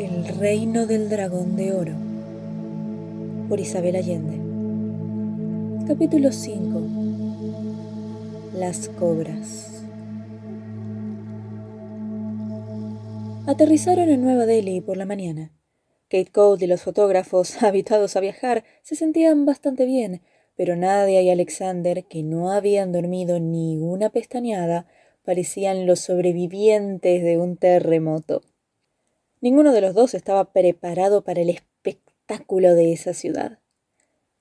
El reino del dragón de oro por Isabel Allende. Capítulo 5. Las cobras. Aterrizaron en Nueva Delhi por la mañana. Kate Cole y los fotógrafos, habituados a viajar, se sentían bastante bien, pero Nadia y Alexander, que no habían dormido ni una pestañeada, parecían los sobrevivientes de un terremoto. Ninguno de los dos estaba preparado para el espectáculo de esa ciudad.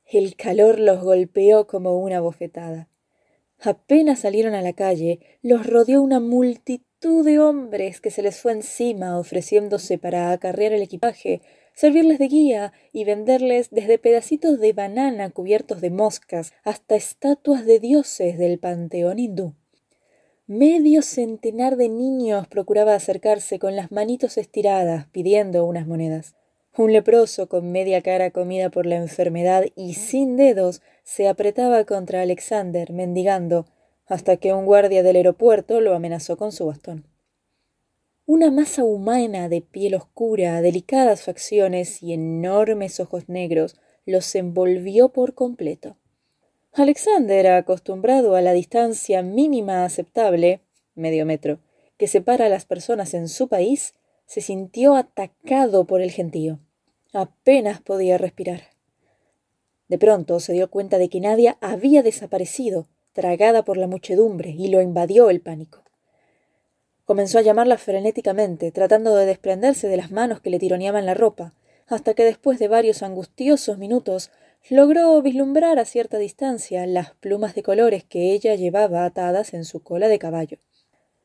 El calor los golpeó como una bofetada. Apenas salieron a la calle, los rodeó una multitud de hombres que se les fue encima ofreciéndose para acarrear el equipaje, servirles de guía y venderles desde pedacitos de banana cubiertos de moscas hasta estatuas de dioses del panteón hindú. Medio centenar de niños procuraba acercarse con las manitos estiradas pidiendo unas monedas. Un leproso con media cara comida por la enfermedad y sin dedos se apretaba contra Alexander, mendigando, hasta que un guardia del aeropuerto lo amenazó con su bastón. Una masa humana de piel oscura, delicadas facciones y enormes ojos negros los envolvió por completo. Alexander, acostumbrado a la distancia mínima aceptable, medio metro, que separa a las personas en su país, se sintió atacado por el gentío. Apenas podía respirar. De pronto se dio cuenta de que Nadia había desaparecido, tragada por la muchedumbre, y lo invadió el pánico. Comenzó a llamarla frenéticamente, tratando de desprenderse de las manos que le tironeaban la ropa, hasta que después de varios angustiosos minutos logró vislumbrar a cierta distancia las plumas de colores que ella llevaba atadas en su cola de caballo.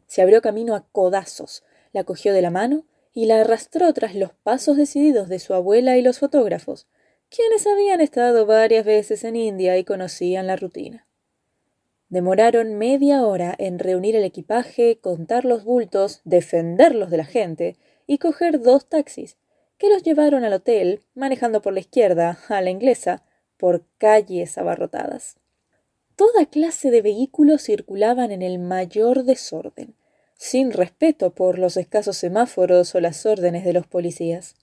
Se abrió camino a codazos, la cogió de la mano y la arrastró tras los pasos decididos de su abuela y los fotógrafos, quienes habían estado varias veces en India y conocían la rutina. Demoraron media hora en reunir el equipaje, contar los bultos, defenderlos de la gente y coger dos taxis, que los llevaron al hotel, manejando por la izquierda, a la inglesa, por calles abarrotadas. Toda clase de vehículos circulaban en el mayor desorden, sin respeto por los escasos semáforos o las órdenes de los policías.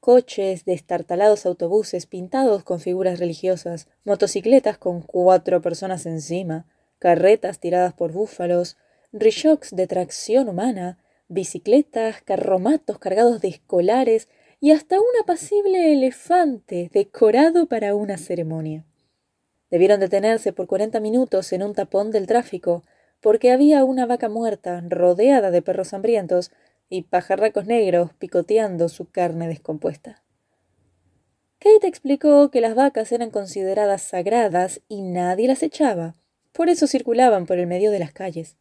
Coches, destartalados autobuses pintados con figuras religiosas, motocicletas con cuatro personas encima, carretas tiradas por búfalos, rishoks de tracción humana, bicicletas, carromatos cargados de escolares y hasta un apacible elefante decorado para una ceremonia. Debieron detenerse por cuarenta minutos en un tapón del tráfico, porque había una vaca muerta rodeada de perros hambrientos y pajarracos negros picoteando su carne descompuesta. Kate explicó que las vacas eran consideradas sagradas y nadie las echaba, por eso circulaban por el medio de las calles.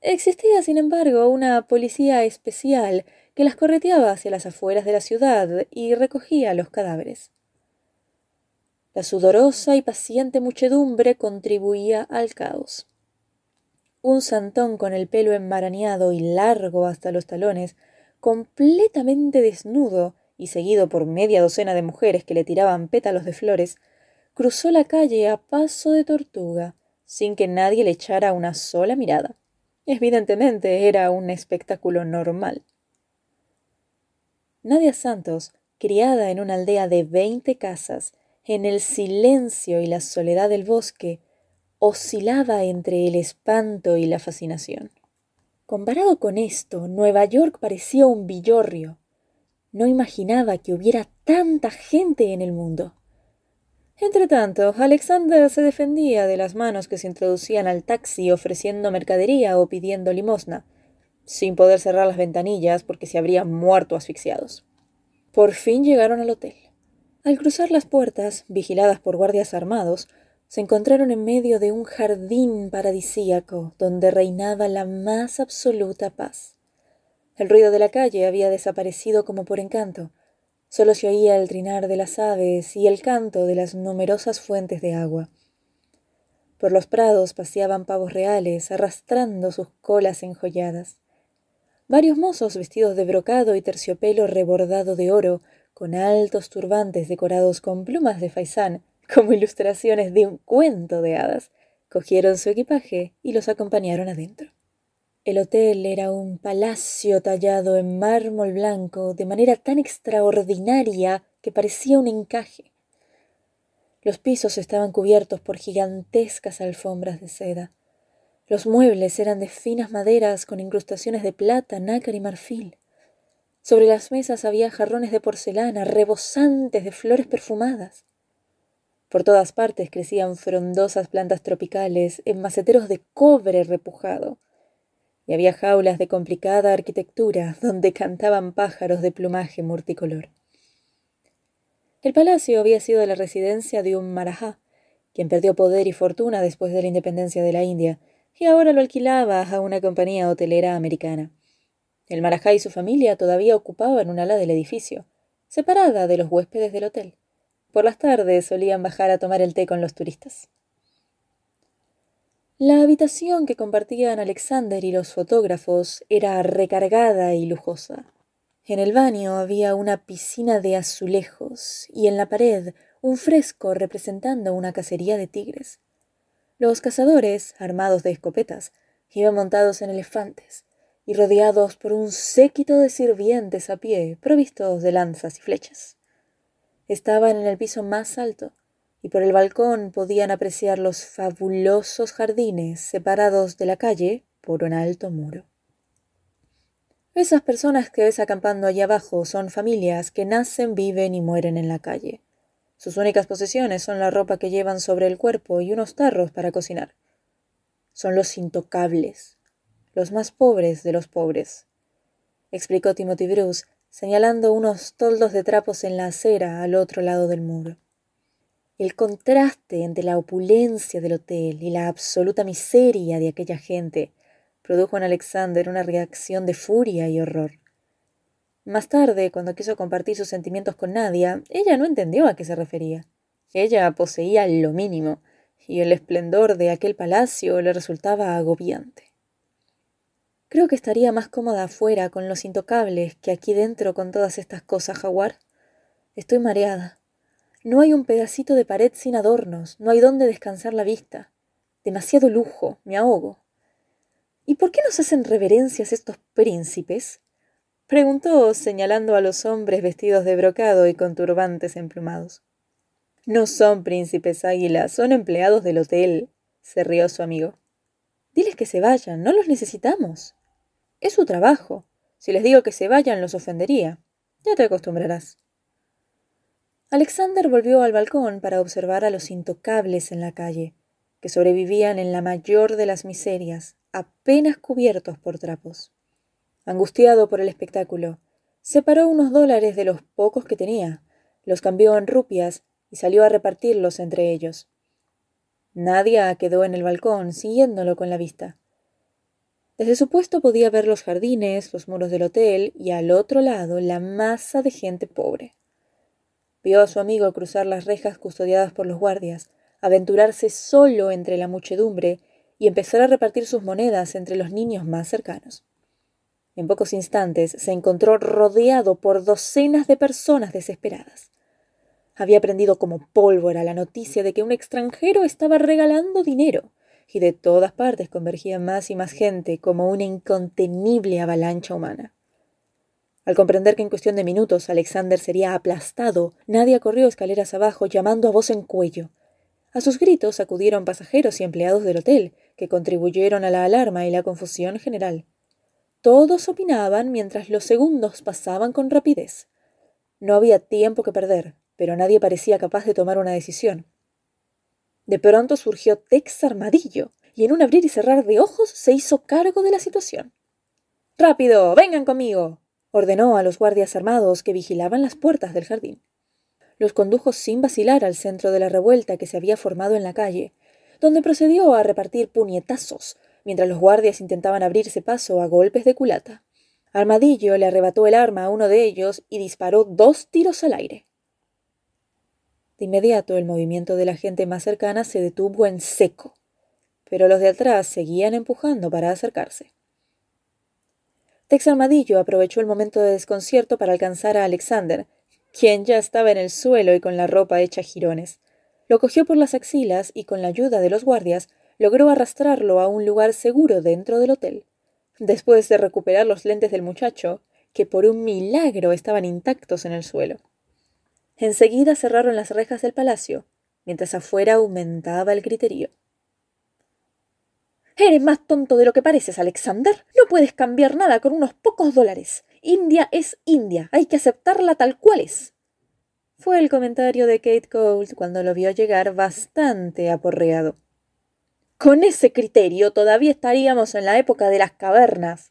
Existía, sin embargo, una policía especial que las correteaba hacia las afueras de la ciudad y recogía los cadáveres. La sudorosa y paciente muchedumbre contribuía al caos. Un santón con el pelo enmarañado y largo hasta los talones, completamente desnudo y seguido por media docena de mujeres que le tiraban pétalos de flores, cruzó la calle a paso de tortuga, sin que nadie le echara una sola mirada. Evidentemente era un espectáculo normal. Nadia Santos, criada en una aldea de veinte casas, en el silencio y la soledad del bosque, oscilaba entre el espanto y la fascinación. Comparado con esto, Nueva York parecía un villorrio. No imaginaba que hubiera tanta gente en el mundo. Entretanto, Alexander se defendía de las manos que se introducían al taxi ofreciendo mercadería o pidiendo limosna, sin poder cerrar las ventanillas porque se habrían muerto asfixiados. Por fin llegaron al hotel. Al cruzar las puertas, vigiladas por guardias armados, se encontraron en medio de un jardín paradisíaco donde reinaba la más absoluta paz. El ruido de la calle había desaparecido como por encanto, Solo se oía el trinar de las aves y el canto de las numerosas fuentes de agua. Por los prados paseaban pavos reales, arrastrando sus colas enjolladas. Varios mozos vestidos de brocado y terciopelo rebordado de oro, con altos turbantes decorados con plumas de faisán, como ilustraciones de un cuento de hadas, cogieron su equipaje y los acompañaron adentro. El hotel era un palacio tallado en mármol blanco de manera tan extraordinaria que parecía un encaje. Los pisos estaban cubiertos por gigantescas alfombras de seda. Los muebles eran de finas maderas con incrustaciones de plata, nácar y marfil. Sobre las mesas había jarrones de porcelana rebosantes de flores perfumadas. Por todas partes crecían frondosas plantas tropicales en maceteros de cobre repujado y había jaulas de complicada arquitectura donde cantaban pájaros de plumaje multicolor. El palacio había sido la residencia de un marajá, quien perdió poder y fortuna después de la independencia de la India, y ahora lo alquilaba a una compañía hotelera americana. El marajá y su familia todavía ocupaban un ala del edificio, separada de los huéspedes del hotel. Por las tardes solían bajar a tomar el té con los turistas. La habitación que compartían Alexander y los fotógrafos era recargada y lujosa. En el baño había una piscina de azulejos y en la pared un fresco representando una cacería de tigres. Los cazadores, armados de escopetas, iban montados en elefantes y rodeados por un séquito de sirvientes a pie, provistos de lanzas y flechas. Estaban en el piso más alto, y por el balcón podían apreciar los fabulosos jardines separados de la calle por un alto muro. Esas personas que ves acampando allí abajo son familias que nacen, viven y mueren en la calle. Sus únicas posesiones son la ropa que llevan sobre el cuerpo y unos tarros para cocinar. Son los intocables, los más pobres de los pobres, explicó Timothy Bruce, señalando unos toldos de trapos en la acera al otro lado del muro. El contraste entre la opulencia del hotel y la absoluta miseria de aquella gente produjo en Alexander una reacción de furia y horror. Más tarde, cuando quiso compartir sus sentimientos con Nadia, ella no entendió a qué se refería. Ella poseía lo mínimo, y el esplendor de aquel palacio le resultaba agobiante. Creo que estaría más cómoda afuera con los intocables que aquí dentro con todas estas cosas, jaguar. Estoy mareada. No hay un pedacito de pared sin adornos, no hay dónde descansar la vista. Demasiado lujo, me ahogo. ¿Y por qué nos hacen reverencias estos príncipes? Preguntó, señalando a los hombres vestidos de brocado y con turbantes emplumados. No son príncipes águila, son empleados del hotel, se rió su amigo. Diles que se vayan, no los necesitamos. Es su trabajo. Si les digo que se vayan, los ofendería. Ya te acostumbrarás. Alexander volvió al balcón para observar a los intocables en la calle, que sobrevivían en la mayor de las miserias, apenas cubiertos por trapos. Angustiado por el espectáculo, separó unos dólares de los pocos que tenía, los cambió en rupias y salió a repartirlos entre ellos. Nadia quedó en el balcón, siguiéndolo con la vista. Desde su puesto podía ver los jardines, los muros del hotel y al otro lado la masa de gente pobre. Vio a su amigo cruzar las rejas custodiadas por los guardias, aventurarse solo entre la muchedumbre y empezar a repartir sus monedas entre los niños más cercanos. En pocos instantes se encontró rodeado por docenas de personas desesperadas. Había aprendido como pólvora la noticia de que un extranjero estaba regalando dinero, y de todas partes convergía más y más gente como una incontenible avalancha humana. Al comprender que en cuestión de minutos Alexander sería aplastado, Nadia corrió escaleras abajo llamando a voz en cuello. A sus gritos acudieron pasajeros y empleados del hotel, que contribuyeron a la alarma y la confusión general. Todos opinaban mientras los segundos pasaban con rapidez. No había tiempo que perder, pero nadie parecía capaz de tomar una decisión. De pronto surgió Tex Armadillo, y en un abrir y cerrar de ojos se hizo cargo de la situación. Rápido. vengan conmigo ordenó a los guardias armados que vigilaban las puertas del jardín. Los condujo sin vacilar al centro de la revuelta que se había formado en la calle, donde procedió a repartir puñetazos, mientras los guardias intentaban abrirse paso a golpes de culata. Armadillo le arrebató el arma a uno de ellos y disparó dos tiros al aire. De inmediato el movimiento de la gente más cercana se detuvo en seco, pero los de atrás seguían empujando para acercarse. Tex Armadillo aprovechó el momento de desconcierto para alcanzar a Alexander, quien ya estaba en el suelo y con la ropa hecha jirones. Lo cogió por las axilas y con la ayuda de los guardias logró arrastrarlo a un lugar seguro dentro del hotel. después de recuperar los lentes del muchacho, que por un milagro estaban intactos en el suelo. Enseguida cerraron las rejas del palacio, mientras afuera aumentaba el griterío. Eres más tonto de lo que pareces, Alexander. No puedes cambiar nada con unos pocos dólares. India es India. Hay que aceptarla tal cual es. Fue el comentario de Kate Cole cuando lo vio llegar bastante aporreado. Con ese criterio todavía estaríamos en la época de las cavernas,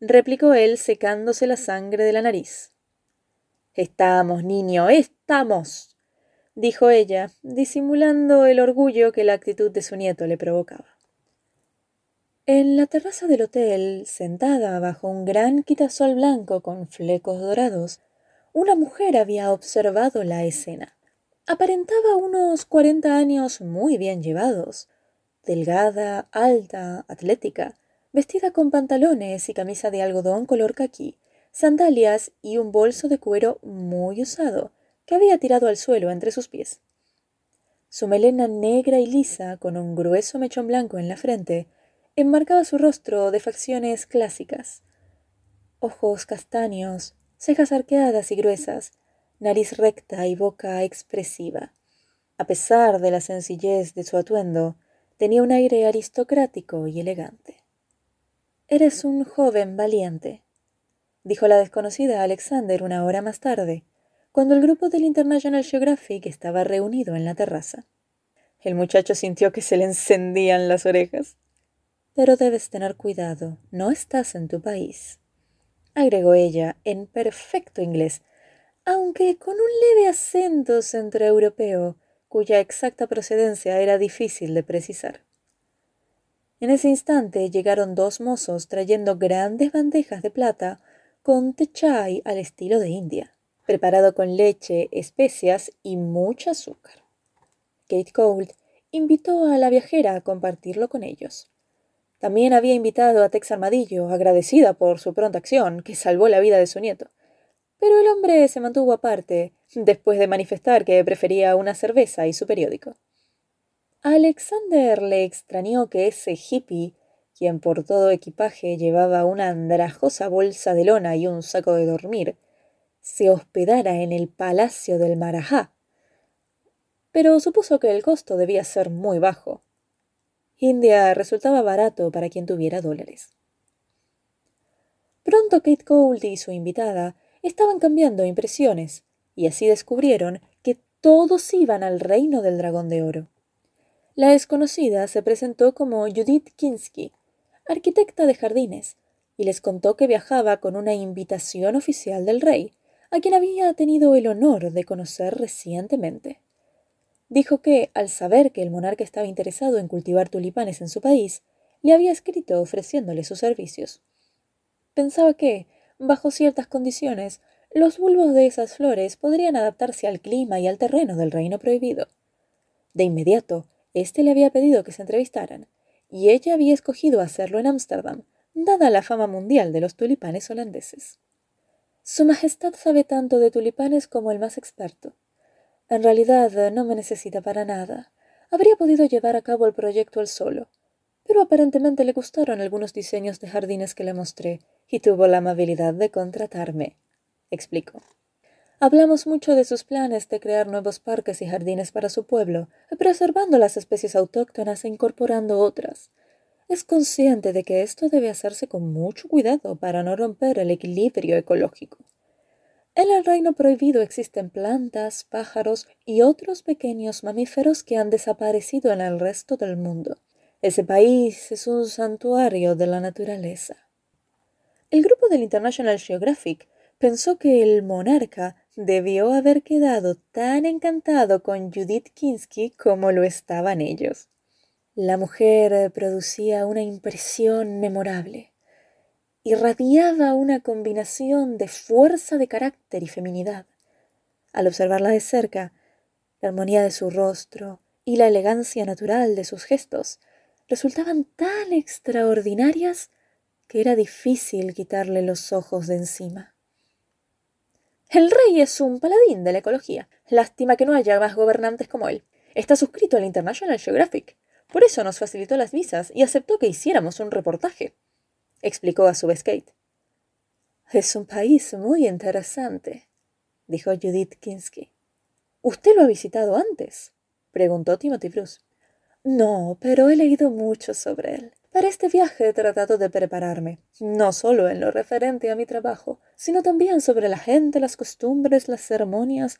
replicó él secándose la sangre de la nariz. Estamos, niño, estamos, dijo ella, disimulando el orgullo que la actitud de su nieto le provocaba. En la terraza del hotel, sentada bajo un gran quitasol blanco con flecos dorados, una mujer había observado la escena. Aparentaba unos cuarenta años muy bien llevados, delgada, alta, atlética, vestida con pantalones y camisa de algodón color caqui, sandalias y un bolso de cuero muy usado, que había tirado al suelo entre sus pies. Su melena negra y lisa, con un grueso mechón blanco en la frente, enmarcaba su rostro de facciones clásicas. Ojos castaños, cejas arqueadas y gruesas, nariz recta y boca expresiva. A pesar de la sencillez de su atuendo, tenía un aire aristocrático y elegante. Eres un joven valiente, dijo la desconocida Alexander una hora más tarde, cuando el grupo del International Geographic estaba reunido en la terraza. El muchacho sintió que se le encendían las orejas. Pero debes tener cuidado, no estás en tu país, agregó ella en perfecto inglés, aunque con un leve acento centroeuropeo cuya exacta procedencia era difícil de precisar. En ese instante llegaron dos mozos trayendo grandes bandejas de plata con té chai al estilo de India, preparado con leche, especias y mucho azúcar. Kate Gold invitó a la viajera a compartirlo con ellos. También había invitado a Tex Armadillo, agradecida por su pronta acción, que salvó la vida de su nieto. Pero el hombre se mantuvo aparte, después de manifestar que prefería una cerveza y su periódico. Alexander le extrañó que ese hippie, quien por todo equipaje llevaba una andrajosa bolsa de lona y un saco de dormir, se hospedara en el palacio del Marajá. Pero supuso que el costo debía ser muy bajo. India resultaba barato para quien tuviera dólares. Pronto Kate Gould y su invitada estaban cambiando impresiones, y así descubrieron que todos iban al reino del dragón de oro. La desconocida se presentó como Judith Kinsky, arquitecta de jardines, y les contó que viajaba con una invitación oficial del rey, a quien había tenido el honor de conocer recientemente dijo que, al saber que el monarca estaba interesado en cultivar tulipanes en su país, le había escrito ofreciéndole sus servicios. Pensaba que, bajo ciertas condiciones, los bulbos de esas flores podrían adaptarse al clima y al terreno del reino prohibido. De inmediato, éste le había pedido que se entrevistaran, y ella había escogido hacerlo en Ámsterdam, dada la fama mundial de los tulipanes holandeses. Su Majestad sabe tanto de tulipanes como el más experto, en realidad no me necesita para nada. Habría podido llevar a cabo el proyecto él solo. Pero aparentemente le gustaron algunos diseños de jardines que le mostré y tuvo la amabilidad de contratarme. explicó. Hablamos mucho de sus planes de crear nuevos parques y jardines para su pueblo, preservando las especies autóctonas e incorporando otras. Es consciente de que esto debe hacerse con mucho cuidado para no romper el equilibrio ecológico. En el reino prohibido existen plantas, pájaros y otros pequeños mamíferos que han desaparecido en el resto del mundo. Ese país es un santuario de la naturaleza. El grupo del International Geographic pensó que el monarca debió haber quedado tan encantado con Judith Kinsky como lo estaban ellos. La mujer producía una impresión memorable irradiaba una combinación de fuerza de carácter y feminidad. Al observarla de cerca, la armonía de su rostro y la elegancia natural de sus gestos resultaban tan extraordinarias era difícil quitarle los ojos de encima. El rey es un paladín de la ecología. Lástima que no haya más gobernantes como él. Está suscrito al International Geographic. Por eso nos facilitó las visas y aceptó que hiciéramos un reportaje explicó a su vez Kate. Es un país muy interesante, dijo Judith Kinsky. ¿Usted lo ha visitado antes? preguntó Timothy Bruce. No, pero he leído mucho sobre él. Para este viaje he tratado de prepararme, no solo en lo referente a mi trabajo, sino también sobre la gente, las costumbres, las ceremonias.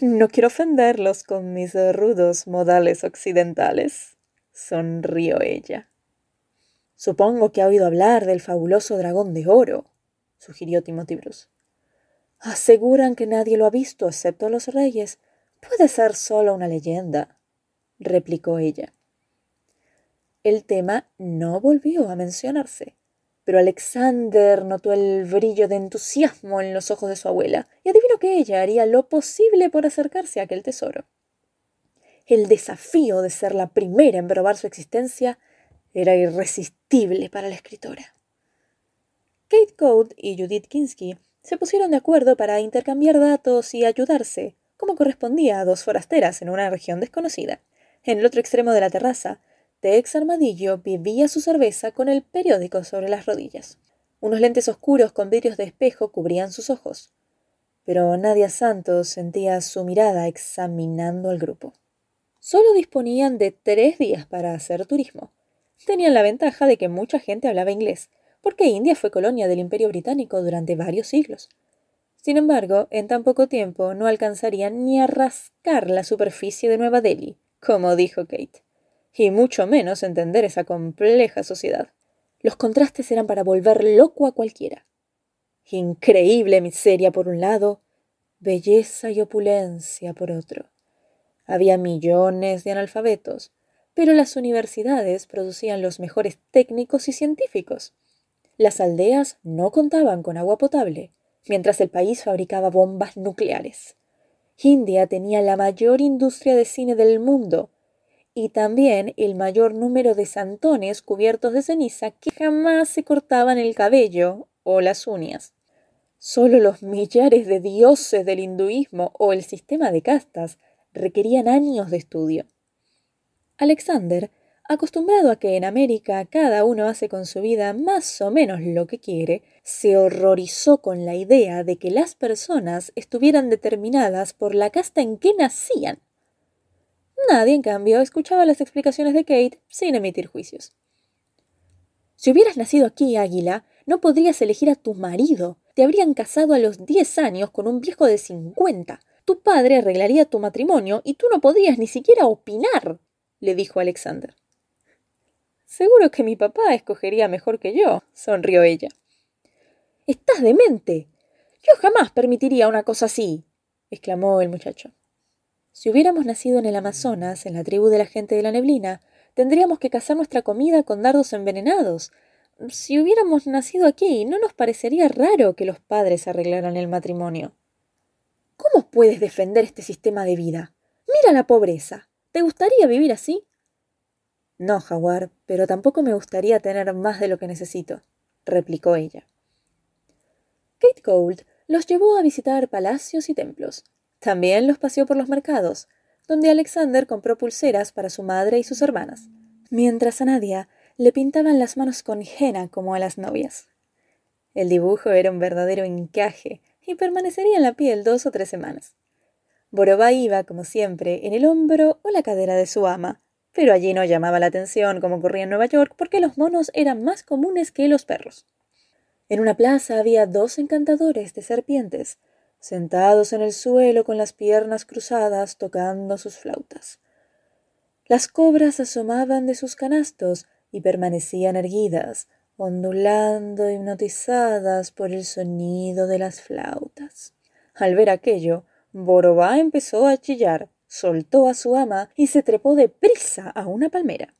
No quiero ofenderlos con mis rudos modales occidentales. sonrió ella. Supongo que ha oído hablar del fabuloso dragón de oro, sugirió Timothy Bruce. Aseguran que nadie lo ha visto excepto los reyes. Puede ser solo una leyenda, replicó ella. El tema no volvió a mencionarse, pero Alexander notó el brillo de entusiasmo en los ojos de su abuela y adivinó que ella haría lo posible por acercarse a aquel tesoro. El desafío de ser la primera en probar su existencia era irresistible para la escritora. Kate Code y Judith Kinsky se pusieron de acuerdo para intercambiar datos y ayudarse, como correspondía a dos forasteras en una región desconocida. En el otro extremo de la terraza, Tex Armadillo bebía su cerveza con el periódico sobre las rodillas. Unos lentes oscuros con vidrios de espejo cubrían sus ojos. Pero Nadia Santos sentía su mirada examinando al grupo. Solo disponían de tres días para hacer turismo. Tenían la ventaja de que mucha gente hablaba inglés, porque India fue colonia del Imperio Británico durante varios siglos. Sin embargo, en tan poco tiempo no alcanzarían ni a rascar la superficie de Nueva Delhi, como dijo Kate y mucho menos entender esa compleja sociedad. Los contrastes eran para volver loco a cualquiera. Increíble miseria por un lado, belleza y opulencia por otro. Había millones de analfabetos, pero las universidades producían los mejores técnicos y científicos. Las aldeas no contaban con agua potable, mientras el país fabricaba bombas nucleares. India tenía la mayor industria de cine del mundo, y también el mayor número de santones cubiertos de ceniza que jamás se cortaban el cabello o las uñas. Solo los millares de dioses del hinduismo o el sistema de castas requerían años de estudio. Alexander, acostumbrado a que en América cada uno hace con su vida más o menos lo que quiere, se horrorizó con la idea de que las personas estuvieran determinadas por la casta en que nacían. Nadie, en cambio, escuchaba las explicaciones de Kate sin emitir juicios. Si hubieras nacido aquí, Águila, no podrías elegir a tu marido. Te habrían casado a los diez años con un viejo de cincuenta. Tu padre arreglaría tu matrimonio y tú no podrías ni siquiera opinar, le dijo Alexander. Seguro que mi papá escogería mejor que yo, sonrió ella. Estás demente. Yo jamás permitiría una cosa así, exclamó el muchacho. Si hubiéramos nacido en el Amazonas, en la tribu de la gente de la neblina, tendríamos que cazar nuestra comida con dardos envenenados. Si hubiéramos nacido aquí, no nos parecería raro que los padres arreglaran el matrimonio. ¿Cómo puedes defender este sistema de vida? Mira la pobreza. ¿Te gustaría vivir así? No, Jaguar, pero tampoco me gustaría tener más de lo que necesito, replicó ella. Kate Gold los llevó a visitar palacios y templos, también los paseó por los mercados, donde Alexander compró pulseras para su madre y sus hermanas, mientras a Nadia le pintaban las manos con henna como a las novias. El dibujo era un verdadero encaje y permanecería en la piel dos o tres semanas. Borobá iba, como siempre, en el hombro o la cadera de su ama, pero allí no llamaba la atención como ocurría en Nueva York porque los monos eran más comunes que los perros. En una plaza había dos encantadores de serpientes, sentados en el suelo con las piernas cruzadas tocando sus flautas. Las cobras asomaban de sus canastos y permanecían erguidas, ondulando hipnotizadas por el sonido de las flautas. Al ver aquello, Borobá empezó a chillar, soltó a su ama y se trepó de prisa a una palmera.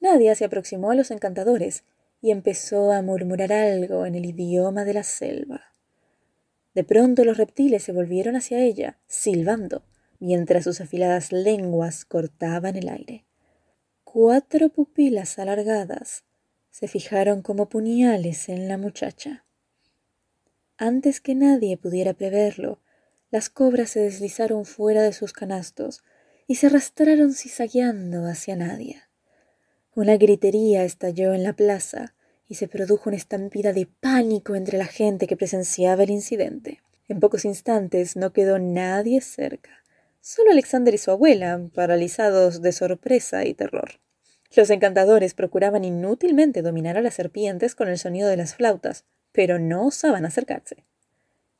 Nadia se aproximó a los encantadores y empezó a murmurar algo en el idioma de la selva. De pronto los reptiles se volvieron hacia ella, silbando, mientras sus afiladas lenguas cortaban el aire. Cuatro pupilas alargadas se fijaron como puñales en la muchacha. Antes que nadie pudiera preverlo, las cobras se deslizaron fuera de sus canastos y se arrastraron zigzagueando hacia Nadia. Una gritería estalló en la plaza y se produjo una estampida de pánico entre la gente que presenciaba el incidente. En pocos instantes no quedó nadie cerca, solo Alexander y su abuela, paralizados de sorpresa y terror. Los encantadores procuraban inútilmente dominar a las serpientes con el sonido de las flautas, pero no osaban acercarse.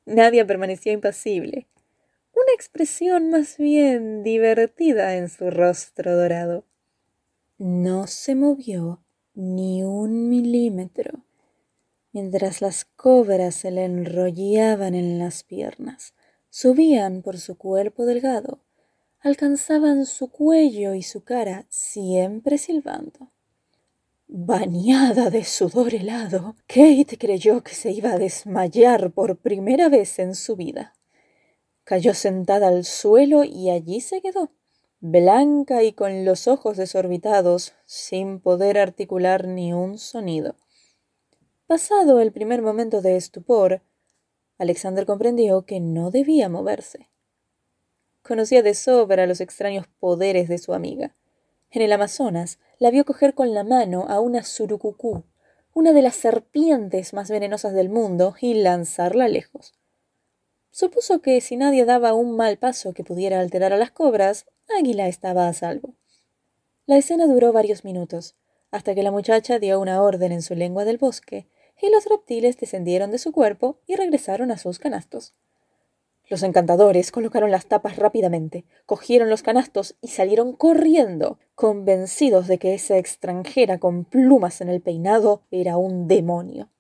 Nadia permanecía impasible, una expresión más bien divertida en su rostro dorado. No se movió ni un milímetro mientras las cobras se le enrollaban en las piernas, subían por su cuerpo delgado, alcanzaban su cuello y su cara, siempre silbando. Bañada de sudor helado, Kate creyó que se iba a desmayar por primera vez en su vida. Cayó sentada al suelo y allí se quedó, blanca y con los ojos desorbitados, sin poder articular ni un sonido. Pasado el primer momento de estupor, Alexander comprendió que no debía moverse. Conocía de sobra los extraños poderes de su amiga. En el Amazonas la vio coger con la mano a una surucucú, una de las serpientes más venenosas del mundo, y lanzarla lejos. Supuso que si nadie daba un mal paso que pudiera alterar a las cobras, Águila estaba a salvo. La escena duró varios minutos, hasta que la muchacha dio una orden en su lengua del bosque, y los reptiles descendieron de su cuerpo y regresaron a sus canastos. Los encantadores colocaron las tapas rápidamente, cogieron los canastos y salieron corriendo, convencidos de que esa extranjera con plumas en el peinado era un demonio.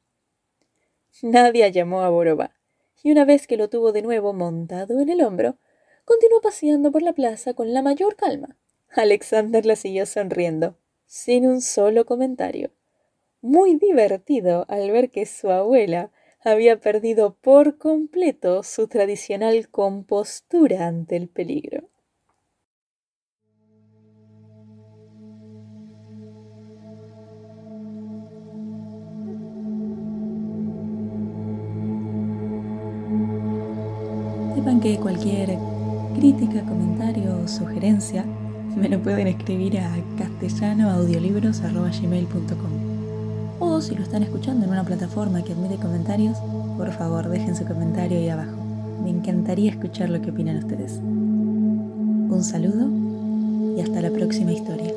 Nadie llamó a Boroba, y una vez que lo tuvo de nuevo montado en el hombro, continuó paseando por la plaza con la mayor calma. Alexander la siguió sonriendo, sin un solo comentario muy divertido al ver que su abuela había perdido por completo su tradicional compostura ante el peligro. Sepan que cualquier crítica, comentario o sugerencia me lo pueden escribir a castellanoaudiolibros.gmail.com o si lo están escuchando en una plataforma que admite comentarios, por favor dejen su comentario ahí abajo. Me encantaría escuchar lo que opinan ustedes. Un saludo y hasta la próxima historia.